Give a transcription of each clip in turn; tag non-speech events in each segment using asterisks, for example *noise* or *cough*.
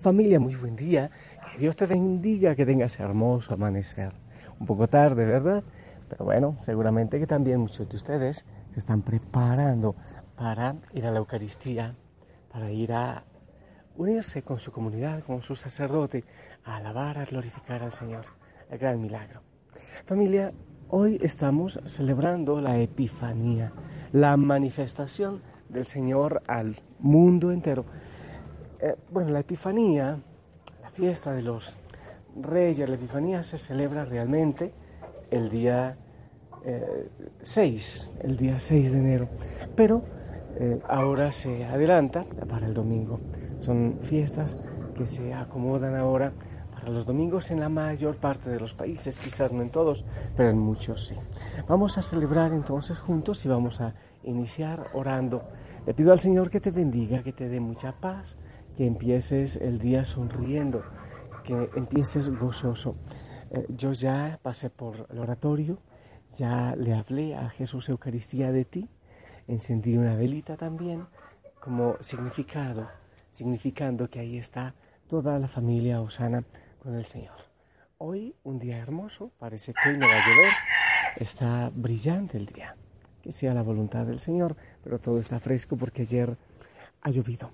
Familia, muy buen día. Que Dios te bendiga, que tengas hermoso amanecer. Un poco tarde, ¿verdad? Pero bueno, seguramente que también muchos de ustedes se están preparando para ir a la Eucaristía, para ir a unirse con su comunidad, con su sacerdote, a alabar, a glorificar al Señor, el gran milagro. Familia, hoy estamos celebrando la Epifanía, la manifestación del Señor al mundo entero. Eh, bueno, la Epifanía, la fiesta de los reyes, la Epifanía se celebra realmente el día 6, eh, el día 6 de enero, pero eh, ahora se adelanta para el domingo. Son fiestas que se acomodan ahora para los domingos en la mayor parte de los países, quizás no en todos, pero en muchos sí. Vamos a celebrar entonces juntos y vamos a iniciar orando. Le pido al Señor que te bendiga, que te dé mucha paz, que empieces el día sonriendo, que empieces gozoso. Eh, yo ya pasé por el oratorio, ya le hablé a Jesús Eucaristía de ti, encendí una velita también como significado, significando que ahí está toda la familia Osana con el Señor. Hoy un día hermoso, parece que hoy no va a llover, está brillante el día. Que sea la voluntad del Señor, pero todo está fresco porque ayer ha llovido.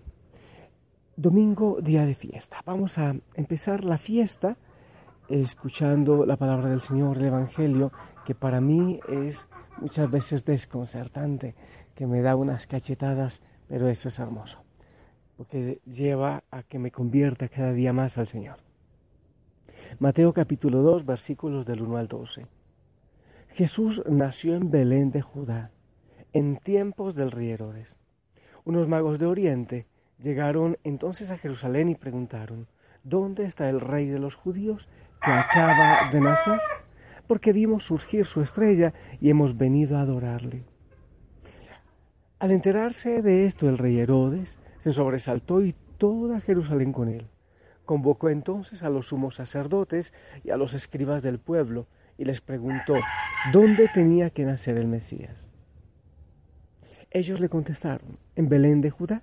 Domingo, día de fiesta. Vamos a empezar la fiesta escuchando la palabra del Señor, el Evangelio, que para mí es muchas veces desconcertante, que me da unas cachetadas, pero eso es hermoso, porque lleva a que me convierta cada día más al Señor. Mateo capítulo 2, versículos del 1 al 12. Jesús nació en Belén de Judá, en tiempos del rey Herodes. Unos magos de Oriente Llegaron entonces a Jerusalén y preguntaron, ¿dónde está el rey de los judíos que acaba de nacer? Porque vimos surgir su estrella y hemos venido a adorarle. Al enterarse de esto el rey Herodes se sobresaltó y toda Jerusalén con él. Convocó entonces a los sumos sacerdotes y a los escribas del pueblo y les preguntó dónde tenía que nacer el Mesías. Ellos le contestaron, en Belén de Judá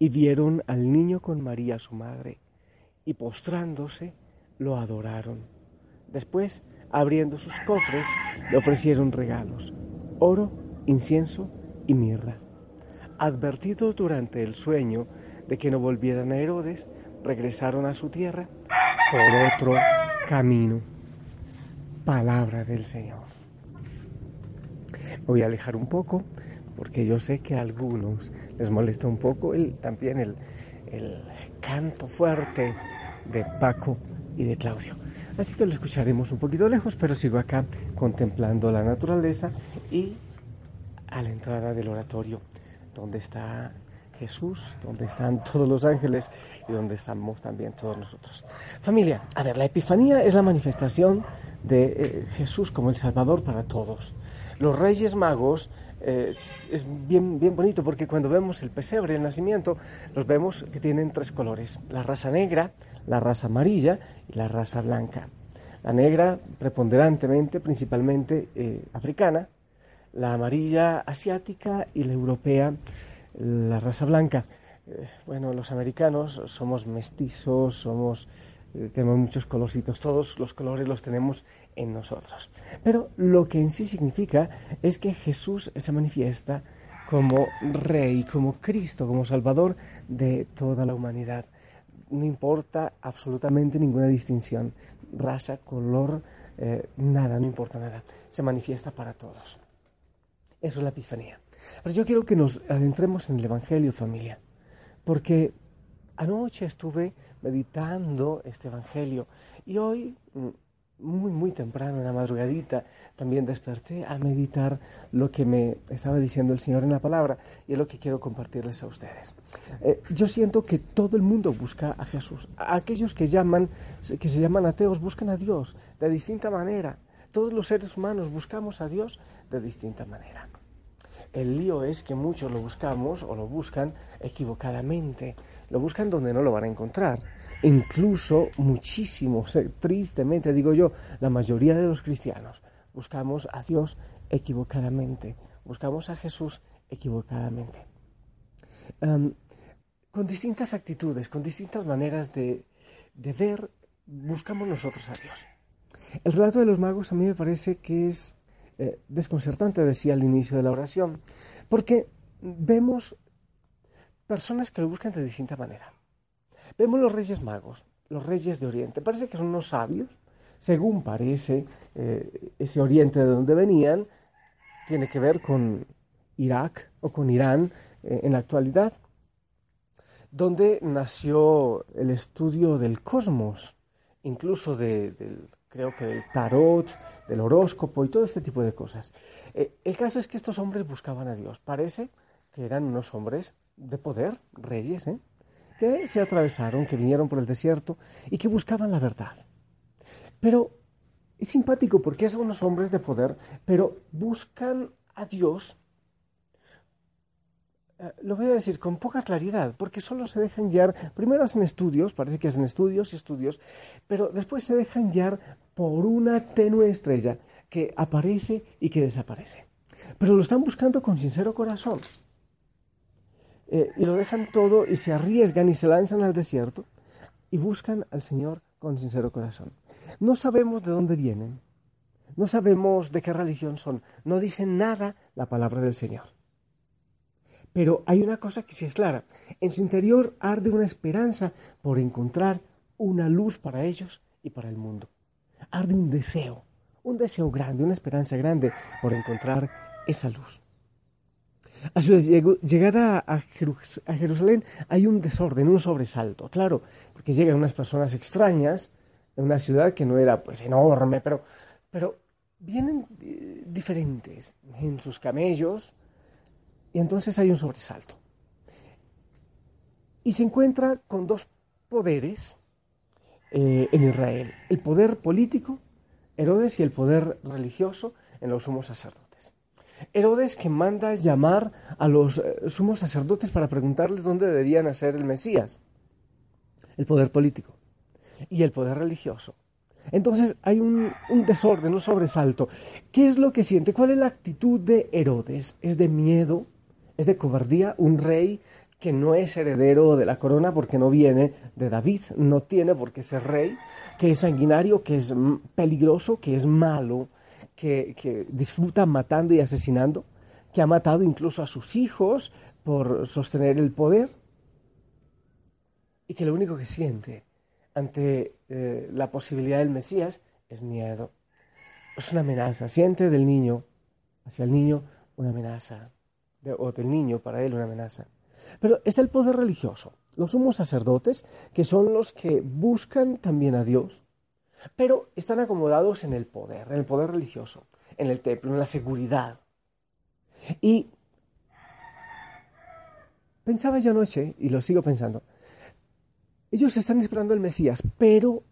y vieron al niño con María su madre, y postrándose lo adoraron. Después, abriendo sus cofres, le ofrecieron regalos, oro, incienso y mirra. Advertidos durante el sueño de que no volvieran a Herodes, regresaron a su tierra por otro camino. Palabra del Señor. voy a alejar un poco porque yo sé que a algunos les molesta un poco el, también el, el canto fuerte de Paco y de Claudio. Así que lo escucharemos un poquito lejos, pero sigo acá contemplando la naturaleza y a la entrada del oratorio, donde está Jesús, donde están *laughs* todos los ángeles y donde estamos también todos nosotros. Familia, a ver, la Epifanía es la manifestación de eh, Jesús como el Salvador para todos. Los Reyes Magos es, bien, bien bonito porque cuando vemos el pesebre, el nacimiento, los vemos que tienen tres colores, la raza negra, la raza amarilla y la raza blanca. La negra preponderantemente, principalmente eh, africana, la amarilla asiática y la europea, la raza blanca. Eh, bueno, los americanos somos mestizos, somos eh, tenemos muchos colorcitos, todos los colores los tenemos en nosotros. Pero lo que en sí significa es que Jesús se manifiesta como Rey, como Cristo, como Salvador de toda la humanidad. no importa absolutamente ninguna distinción, raza, color, eh, nada, no importa nada, se manifiesta para todos. Eso es la Epifanía. Pero yo quiero que nos adentremos en el Evangelio, familia, porque anoche estuve meditando este Evangelio y hoy mm, muy, muy temprano, en la madrugadita, también desperté a meditar lo que me estaba diciendo el Señor en la palabra y es lo que quiero compartirles a ustedes. Eh, yo siento que todo el mundo busca a Jesús. Aquellos que, llaman, que se llaman ateos buscan a Dios de distinta manera. Todos los seres humanos buscamos a Dios de distinta manera. El lío es que muchos lo buscamos o lo buscan equivocadamente. Lo buscan donde no lo van a encontrar incluso muchísimo, tristemente digo yo, la mayoría de los cristianos buscamos a Dios equivocadamente, buscamos a Jesús equivocadamente. con distintas actitudes, con distintas maneras de, ver, buscamos nosotros a Dios. El relato de los magos a mí me parece que es eh, desconcertante, decía al inicio de la oración, porque vemos personas que lo buscan de distinta manera. Vemos los reyes magos, los reyes de Oriente. Parece que son unos sabios, según parece, eh, ese Oriente de donde venían tiene que ver con Irak o con Irán eh, en la actualidad, donde nació el estudio del cosmos, incluso del, creo que del tarot, del horóscopo y todo este tipo de cosas. Eh, el caso es que estos hombres buscaban a Dios. Parece que eran unos hombres de poder, reyes, ¿eh? que se atravesaron, que vinieron por el desierto y que buscaban la verdad. Pero es simpático porque son unos hombres de poder, pero buscan a Dios, lo voy a decir con poca claridad, porque solo se dejan guiar, primero hacen estudios, parece que hacen estudios y estudios, pero después se dejan guiar por una tenue estrella que aparece y que desaparece. Pero lo están buscando con sincero corazón. Eh, y lo dejan todo y se arriesgan y se lanzan al desierto y buscan al Señor con sincero corazón. No sabemos de dónde vienen, no sabemos de qué religión son, no dicen nada la palabra del Señor. Pero hay una cosa que sí es clara, en su interior arde una esperanza por encontrar una luz para ellos y para el mundo. Arde un deseo, un deseo grande, una esperanza grande por encontrar esa luz. A su llegada a Jerusalén hay un desorden, un sobresalto, claro, porque llegan unas personas extrañas en una ciudad que no era pues enorme, pero, pero vienen eh, diferentes en sus camellos y entonces hay un sobresalto. Y se encuentra con dos poderes eh, en Israel, el poder político, Herodes, y el poder religioso en los sumos sacerdotes. Herodes que manda llamar a los eh, sumos sacerdotes para preguntarles dónde deberían nacer el Mesías, el poder político y el poder religioso. Entonces hay un, un, desorden, un sobresalto. ¿Qué es lo que siente? ¿Cuál es la actitud de Herodes? ¿Es de miedo? ¿Es de cobardía? Un rey que no es heredero de la corona porque no viene de David, no tiene por qué ser rey, que es sanguinario, que es peligroso, que es malo, que, disfruta matando y asesinando, que ha matado incluso a sus hijos por sostener el poder y que lo único que siente ante eh, la posibilidad del Mesías es miedo. Es una amenaza. Siente del niño hacia el niño una amenaza, o del niño para él una amenaza. Pero está el poder religioso, los sumos sacerdotes, que son los que buscan también a Dios, pero están acomodados en el poder, en el poder religioso, en el templo, en la seguridad. Y pensaba yo anoche, y lo sigo pensando, ellos están esperando el Mesías, pero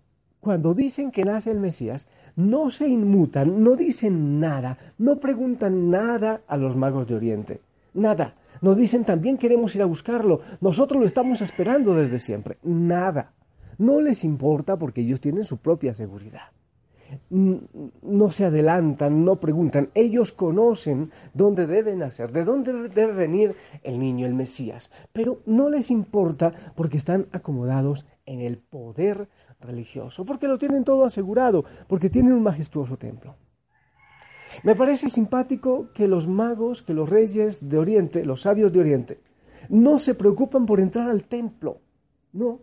cuando dicen que nace el Mesías, no se inmutan, no dicen nada, no preguntan nada a los magos de Oriente, nada. Nos dicen también queremos ir a buscarlo, nosotros lo estamos esperando desde siempre, nada. No les importa porque ellos tienen su propia seguridad. No se adelantan, no preguntan. Ellos conocen dónde deben nacer, de dónde debe venir el niño, el Mesías. Pero no les importa porque están acomodados en el poder religioso, porque lo tienen todo asegurado, porque tienen un majestuoso templo. Me parece simpático que los magos, que los reyes de Oriente, los sabios de Oriente, no se preocupan por entrar al templo. No,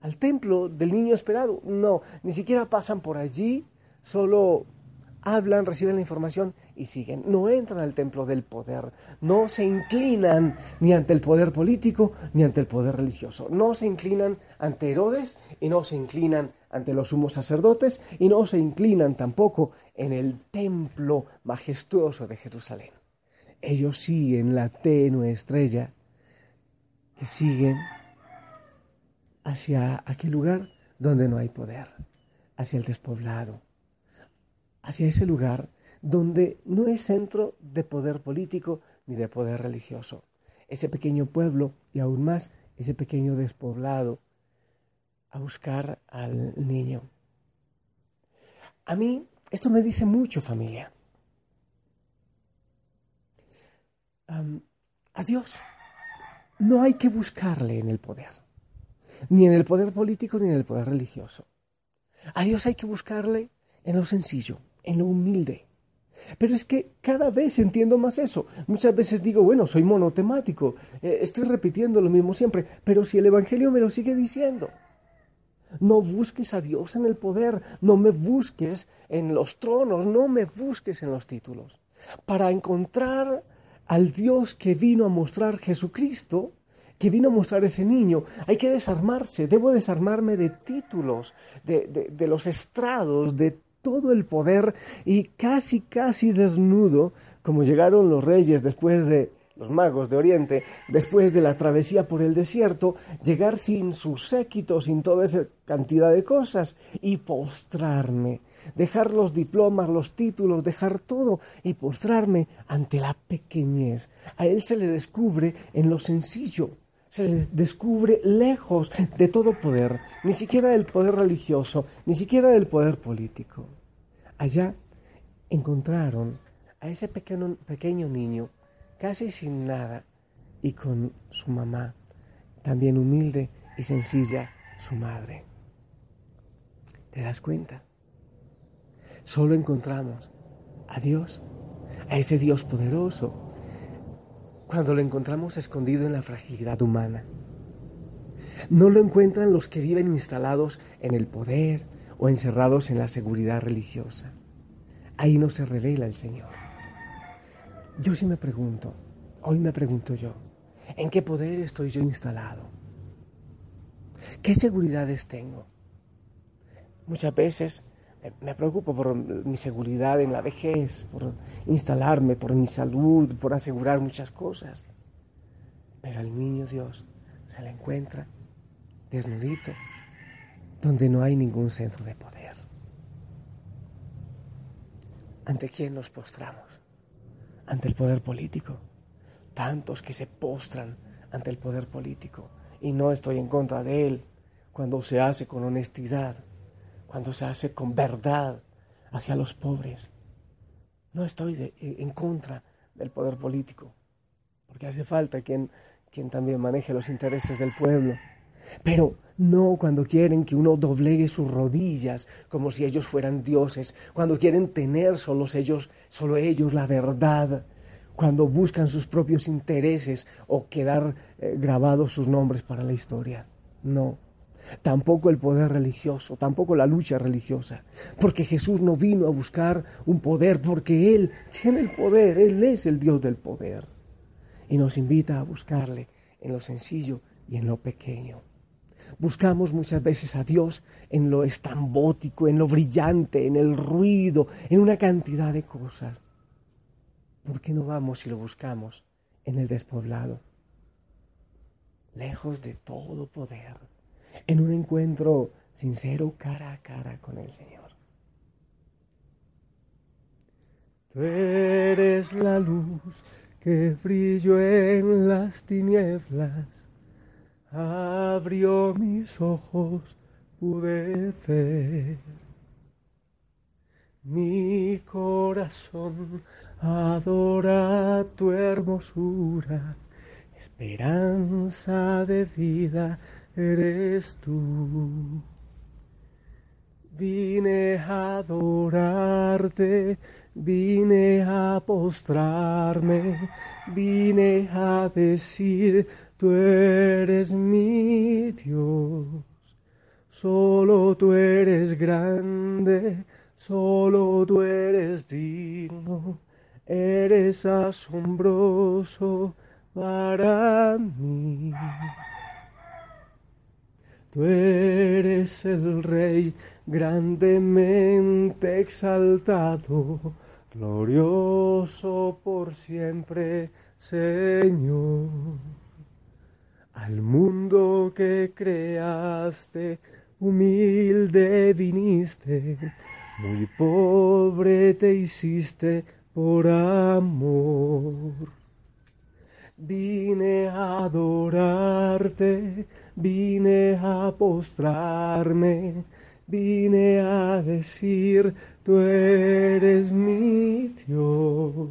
al templo del niño esperado. No, ni siquiera pasan por allí, solo hablan, reciben la información y siguen. No entran al templo del poder, no se inclinan ni ante el poder político ni ante el poder religioso. No se inclinan ante Herodes y no se inclinan ante los sumos sacerdotes y no se inclinan tampoco en el templo majestuoso de Jerusalén. Ellos siguen la tenue estrella que siguen hacia aquel lugar donde no hay poder, hacia el despoblado, hacia ese lugar donde no es centro de poder político ni de poder religioso. Ese pequeño pueblo y aún más ese pequeño despoblado a buscar al niño. A mí esto me dice mucho familia. a Dios no hay que buscarle en el poder, ni en el poder político ni en el poder religioso. A Dios hay que buscarle en lo sencillo, en lo humilde. Pero es que cada vez entiendo más eso. Muchas veces digo, bueno, soy monotemático, eh, estoy repitiendo lo mismo siempre, pero si el Evangelio me lo sigue diciendo. No busques a Dios en el poder, no me busques en los tronos, no me busques en los títulos. Para encontrar al Dios que vino a mostrar Jesucristo, que vino a mostrar ese niño. Hay que desarmarse, debo desarmarme de títulos, de, de, los estrados, de todo el poder y casi, casi desnudo, como llegaron los reyes después de los magos de Oriente, después de la travesía por el desierto, llegar sin su séquito, sin toda esa cantidad de cosas y postrarme dejar los diplomas, los títulos, dejar todo y postrarme ante la pequeñez. A Él se le descubre en lo sencillo, se descubre lejos de todo poder, ni siquiera del poder religioso, ni siquiera del poder político. Allá encontraron a ese pequeño, pequeño niño, casi sin nada, y con su mamá, también humilde y sencilla, su madre. ¿Te das cuenta? solo encontramos a Dios, a ese Dios poderoso, cuando lo encontramos escondido en la fragilidad humana. No lo encuentran los que viven instalados en el poder o encerrados en la seguridad religiosa. Ahí no se revela el Señor. Yo sí me pregunto, hoy me pregunto yo, ¿en qué poder estoy yo instalado? ¿Qué seguridades tengo? Muchas veces me preocupo por mi seguridad en la vejez, por instalarme, por mi salud, por asegurar muchas cosas. Pero al niño Dios se le encuentra desnudito, donde no hay ningún centro de poder. ¿Ante quién nos postramos? Ante el poder político. Tantos que se postran ante el poder político. Y no estoy en contra de él cuando se hace con honestidad cuando se hace con verdad hacia los pobres. No estoy en contra del poder político, porque hace falta quien, quien también maneje los intereses del pueblo. Pero no cuando quieren que uno doblegue sus rodillas como si ellos fueran dioses, cuando quieren tener solo ellos, solo ellos la verdad, cuando buscan sus propios intereses o quedar eh, grabados sus nombres para la historia. No, tampoco el poder religioso, tampoco la lucha religiosa, porque Jesús no vino a buscar un poder, porque Él tiene el poder, Él es el Dios del poder, y nos invita a buscarle en lo sencillo y en lo pequeño. Buscamos muchas veces a Dios en lo estambótico, en lo brillante, en el ruido, en una cantidad de cosas. ¿Por qué no vamos y lo buscamos en el despoblado? Lejos de todo poder en un encuentro sincero cara a cara con el Señor. Tú eres la luz que brilló en las tinieblas, abrió mis ojos, pude ver. Mi corazón adora tu hermosura, esperanza de vida eres tú. Vine a adorarte, vine a postrarme, vine a decir, tú eres mi Dios. solo tú eres grande, solo tú eres digno, eres asombroso para mí. Tú eres el Rey grandemente exaltado, glorioso por siempre, Señor. Al mundo que creaste, humilde viniste, muy pobre te hiciste por amor. Vine a adorarte, vine a postrarme, vine a decir, tú eres mi Dios.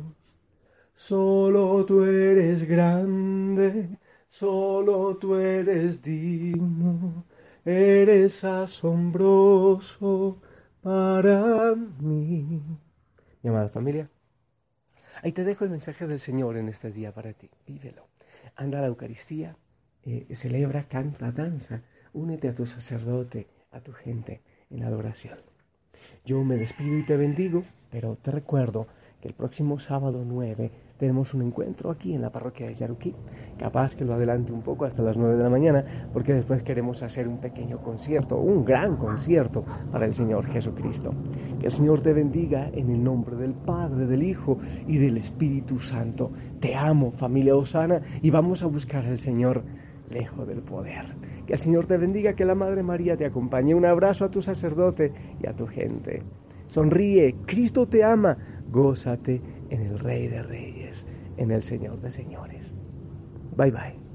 Solo tú eres grande, solo tú eres digno, eres asombroso para mí. Mi amada familia, Ahí te dejo el mensaje del Señor en este día para ti. Vívelo. Anda a la Eucaristía, eh, celebra, canta, danza. Únete a tu sacerdote, a tu gente en adoración. Yo me despido y te bendigo, pero te recuerdo que el próximo sábado 9 tenemos un encuentro aquí en la parroquia de Yaruquí. Capaz que lo adelante un poco hasta las 9 de la mañana, porque después queremos hacer un pequeño concierto, un gran concierto para el Señor Jesucristo. Que el Señor te bendiga en el nombre del Padre, del Hijo y del Espíritu Santo. Te amo, familia Osana, y vamos a buscar al Señor lejos del poder. Que el Señor te bendiga, que la Madre María te acompañe. Un abrazo a tu sacerdote y a tu gente. Sonríe, Cristo te ama, gózate en el Rey de Reyes, en el Señor de Señores. Bye bye.